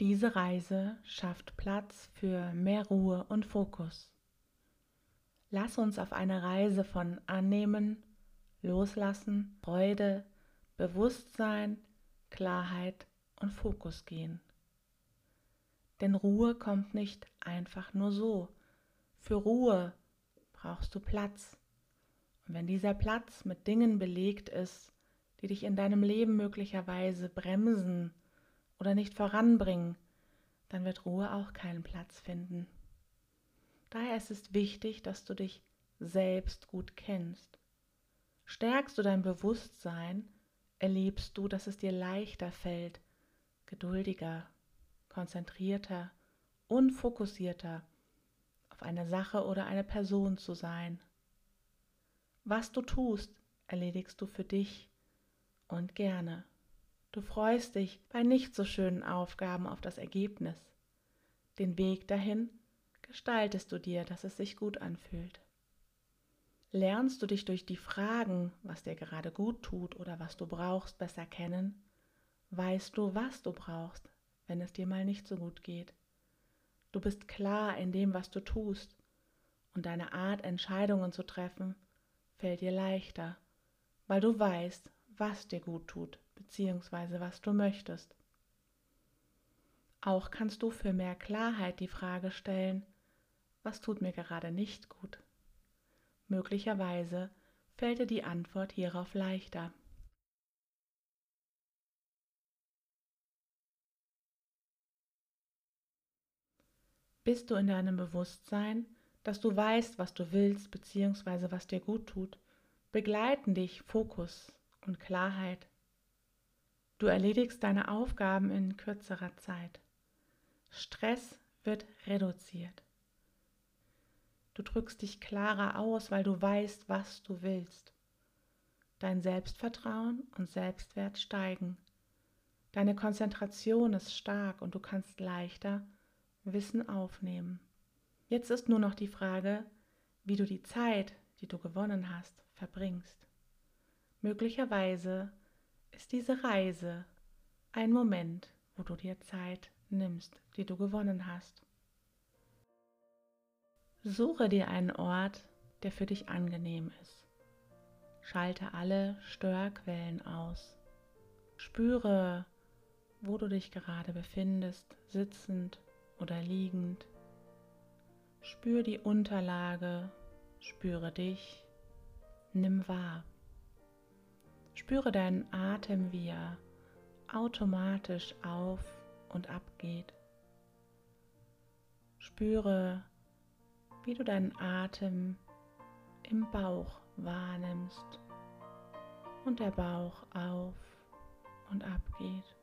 Diese Reise schafft Platz für mehr Ruhe und Fokus. Lass uns auf eine Reise von Annehmen, Loslassen, Freude, Bewusstsein, Klarheit und Fokus gehen. Denn Ruhe kommt nicht einfach nur so. Für Ruhe brauchst du Platz. Und wenn dieser Platz mit Dingen belegt ist, die dich in deinem Leben möglicherweise bremsen oder nicht voranbringen, dann wird Ruhe auch keinen Platz finden. Daher ist es wichtig, dass du dich selbst gut kennst. Stärkst du dein Bewusstsein, erlebst du, dass es dir leichter fällt, geduldiger, konzentrierter und fokussierter auf eine Sache oder eine Person zu sein. Was du tust, erledigst du für dich und gerne. Du freust dich bei nicht so schönen Aufgaben auf das Ergebnis. Den Weg dahin gestaltest du dir, dass es sich gut anfühlt. Lernst du dich durch die Fragen, was dir gerade gut tut oder was du brauchst, besser kennen, weißt du, was du brauchst, wenn es dir mal nicht so gut geht. Du bist klar in dem, was du tust, und deine Art, Entscheidungen zu treffen, fällt dir leichter, weil du weißt, was dir gut tut, beziehungsweise was du möchtest. Auch kannst du für mehr Klarheit die Frage stellen, was tut mir gerade nicht gut? Möglicherweise fällt dir die Antwort hierauf leichter. Bist du in deinem Bewusstsein, dass du weißt, was du willst bzw. was dir gut tut, begleiten dich Fokus und Klarheit. Du erledigst deine Aufgaben in kürzerer Zeit. Stress wird reduziert. Du drückst dich klarer aus, weil du weißt, was du willst. Dein Selbstvertrauen und Selbstwert steigen. Deine Konzentration ist stark und du kannst leichter Wissen aufnehmen. Jetzt ist nur noch die Frage, wie du die Zeit, die du gewonnen hast, verbringst. Möglicherweise ist diese Reise ein Moment, wo du dir Zeit nimmst, die du gewonnen hast. Suche dir einen Ort, der für dich angenehm ist. Schalte alle Störquellen aus. Spüre, wo du dich gerade befindest, sitzend oder liegend. Spüre die Unterlage, spüre dich, nimm wahr. Spüre deinen Atem, wie er automatisch auf und ab geht. Spüre, wie du deinen Atem im Bauch wahrnimmst und der Bauch auf und ab geht.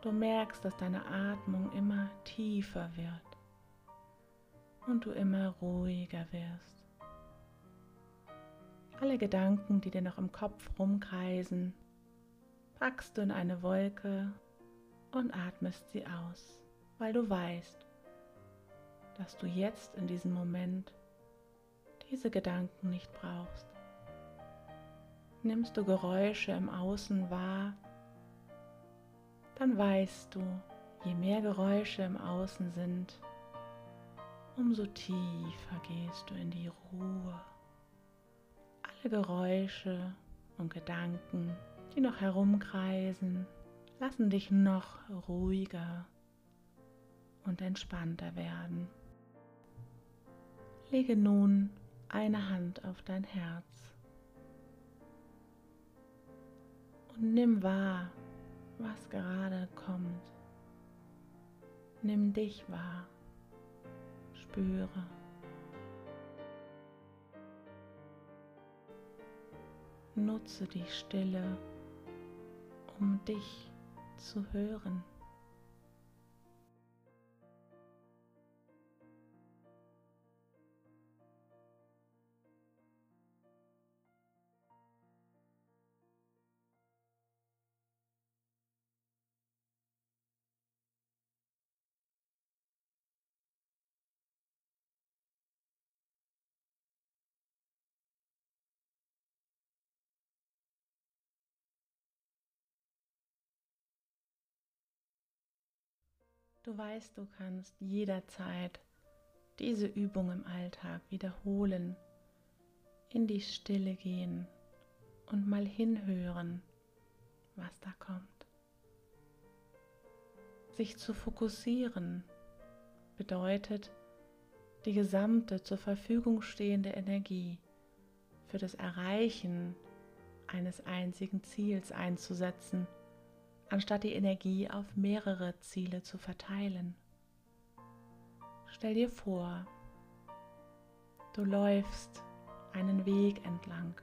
Du merkst, dass deine Atmung immer tiefer wird und du immer ruhiger wirst. Alle Gedanken, die dir noch im Kopf rumkreisen, packst du in eine Wolke und atmest sie aus, weil du weißt, dass du jetzt in diesem Moment diese Gedanken nicht brauchst. Nimmst du Geräusche im Außen wahr, dann weißt du, je mehr Geräusche im Außen sind, umso tiefer gehst du in die Ruhe. Alle Geräusche und Gedanken, die noch herumkreisen, lassen dich noch ruhiger und entspannter werden. Lege nun eine Hand auf dein Herz und nimm wahr, was gerade kommt. Nimm dich wahr, spüre. Nutze die Stille, um dich zu hören. Du weißt, du kannst jederzeit diese Übung im Alltag wiederholen, in die Stille gehen und mal hinhören, was da kommt. Sich zu fokussieren bedeutet, die gesamte zur Verfügung stehende Energie für das Erreichen eines einzigen Ziels einzusetzen, anstatt die Energie auf mehrere Ziele zu verteilen. Stell dir vor, du läufst einen Weg entlang.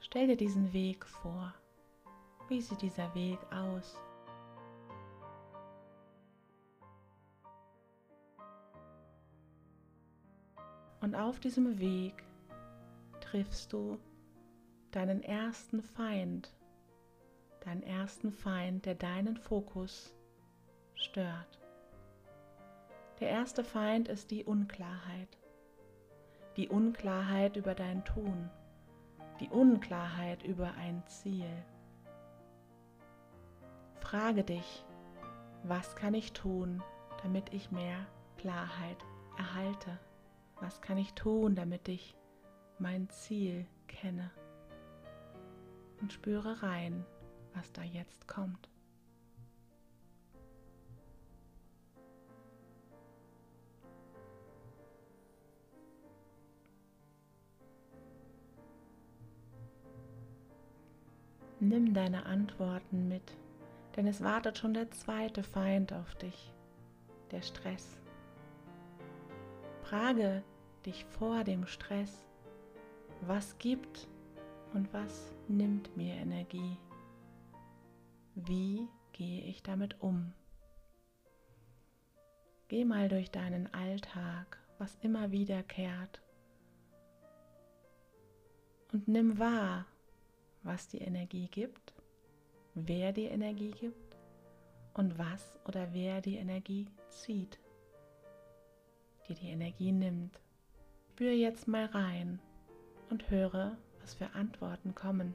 Stell dir diesen Weg vor. Wie sieht dieser Weg aus? Und auf diesem Weg triffst du deinen ersten Feind, deinen ersten Feind, der deinen Fokus stört. Der erste Feind ist die Unklarheit. Die Unklarheit über dein Tun, die Unklarheit über ein Ziel. Frage dich, was kann ich tun, damit ich mehr Klarheit erhalte? Was kann ich tun, damit ich mein Ziel kenne? Und spüre rein, was da jetzt kommt. Nimm deine Antworten mit, denn es wartet schon der zweite Feind auf dich, der Stress. Frage dich vor dem Stress, was gibt und was nimmt mir Energie? Wie gehe ich damit um? Geh mal durch deinen Alltag, was immer wiederkehrt, und nimm wahr, was die Energie gibt, wer die Energie gibt und was oder wer die Energie zieht, die die Energie nimmt. Spür jetzt mal rein und höre, was für Antworten kommen.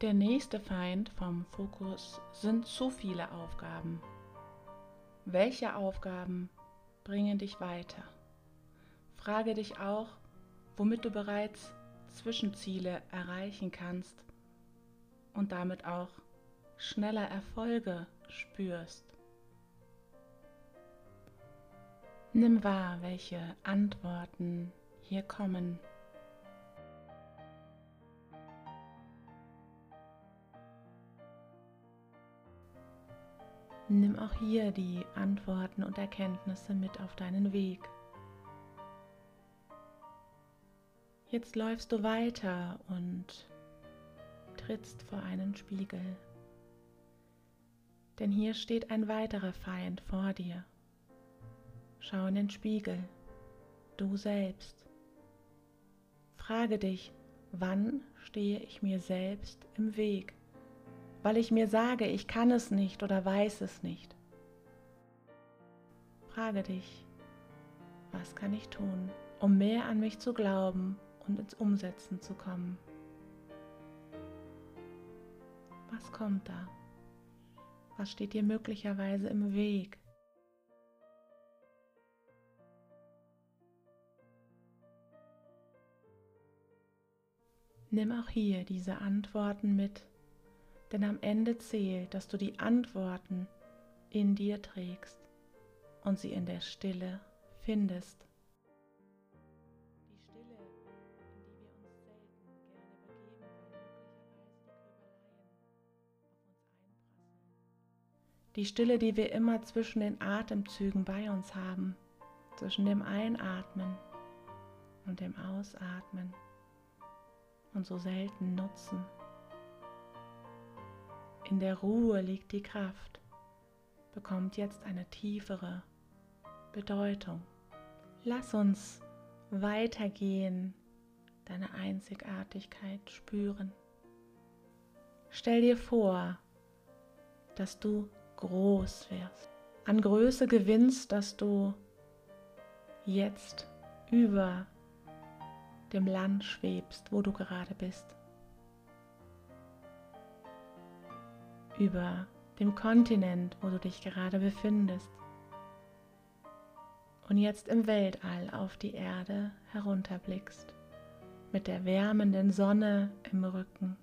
Der nächste Feind vom Fokus sind zu viele Aufgaben. Welche Aufgaben bringen dich weiter? Frage dich auch, womit du bereits Zwischenziele erreichen kannst und damit auch schneller Erfolge spürst. Nimm wahr, welche Antworten hier kommen. Nimm auch hier die Antworten und Erkenntnisse mit auf deinen Weg. Jetzt läufst du weiter und trittst vor einen Spiegel. Denn hier steht ein weiterer Feind vor dir. Schau in den Spiegel, du selbst. Frage dich, wann stehe ich mir selbst im Weg? Weil ich mir sage, ich kann es nicht oder weiß es nicht. Frage dich, was kann ich tun, um mehr an mich zu glauben und ins Umsetzen zu kommen? Was kommt da? Was steht dir möglicherweise im Weg? Nimm auch hier diese Antworten mit denn am Ende zählt, dass du die Antworten in dir trägst und sie in der Stille findest. Die Stille, die wir immer zwischen den Atemzügen bei uns haben, zwischen dem Einatmen und dem Ausatmen und so selten nutzen. In der Ruhe liegt die Kraft, bekommt jetzt eine tiefere Bedeutung. Lass uns weitergehen, deine Einzigartigkeit spüren. Stell dir vor, dass du groß wirst, an Größe gewinnst, dass du jetzt über dem Land schwebst, wo du gerade bist. Über dem Kontinent, wo du dich gerade befindest. Und jetzt im Weltall auf die Erde herunterblickst, mit der wärmenden Sonne im Rücken,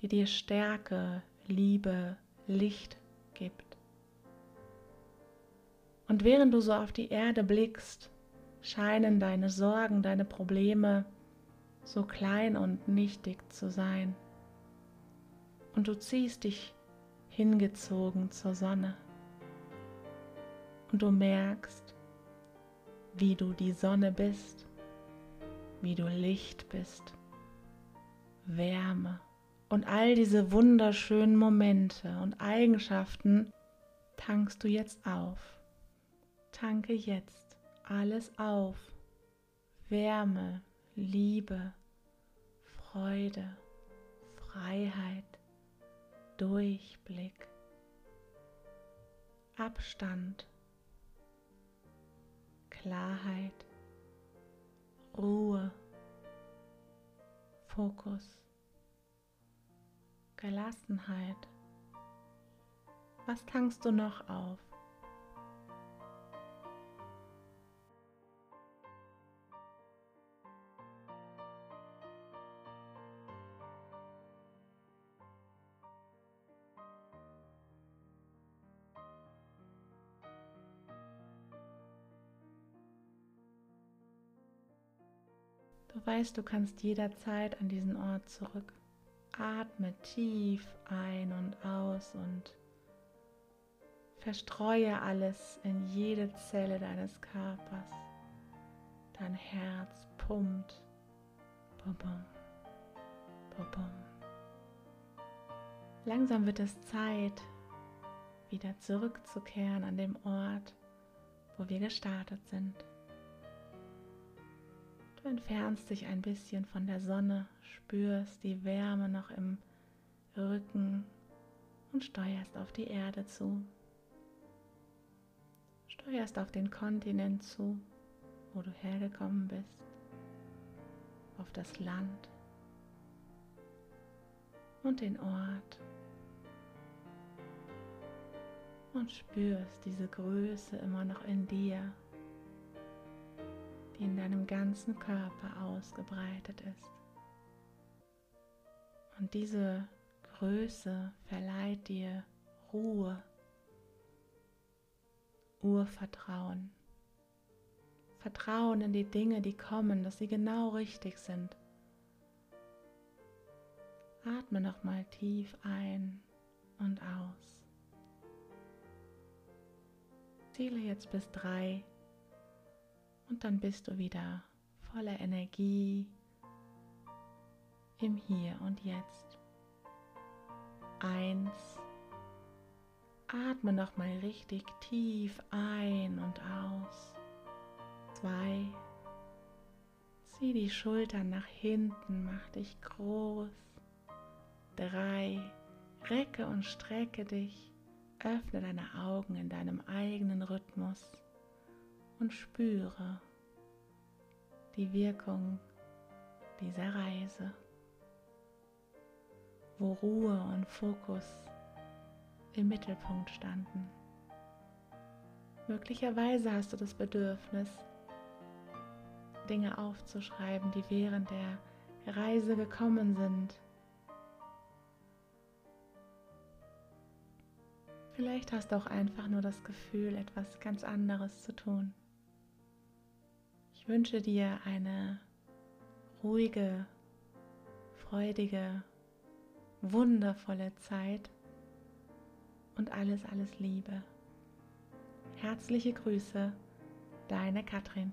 die dir Stärke, Liebe, Licht gibt. Und während du so auf die Erde blickst, scheinen deine Sorgen, deine Probleme so klein und nichtig zu sein. Und du ziehst dich hingezogen zur Sonne. Und du merkst, wie du die Sonne bist, wie du Licht bist, Wärme und all diese wunderschönen Momente und Eigenschaften tankst du jetzt auf. Tanke jetzt alles auf. Wärme, Liebe, Freude, Freiheit, Durchblick, Abstand, Klarheit, Ruhe, Fokus, Gelassenheit. Was tankst du noch auf? Du weißt, du kannst jederzeit an diesen Ort zurück. Atme tief ein und aus und verstreue alles in jede Zelle deines Körpers. Dein Herz pumpt. Bum, bum. Langsam wird es Zeit, wieder zurückzukehren an dem Ort, wo wir gestartet sind. Du entfernst dich ein bisschen von der Sonne, spürst die Wärme noch im Rücken und steuerst auf die Erde zu. Steuerst auf den Kontinent zu, wo du hergekommen bist, auf das Land und den Ort und spürst diese Größe immer noch in dir die in deinem ganzen Körper ausgebreitet ist. Und diese Größe verleiht dir Ruhe, Urvertrauen. Vertrauen in die Dinge, die kommen, dass sie genau richtig sind. Atme nochmal tief ein und aus. Ziele jetzt bis drei und dann bist du wieder voller Energie im Hier und Jetzt. Eins. Atme nochmal richtig tief ein und aus. Zwei. Zieh die Schultern nach hinten, mach dich groß. Drei. Recke und strecke dich. Öffne deine Augen in deinem eigenen Rhythmus und spüre die Wirkung dieser Reise, wo Ruhe und Fokus im Mittelpunkt standen. Möglicherweise hast du das Bedürfnis, Dinge aufzuschreiben, die während der Reise gekommen sind. Vielleicht hast du auch einfach nur das Gefühl, etwas ganz anderes zu tun. Ich wünsche dir eine ruhige, freudige, wundervolle Zeit und alles, alles Liebe. Herzliche Grüße, deine Katrin.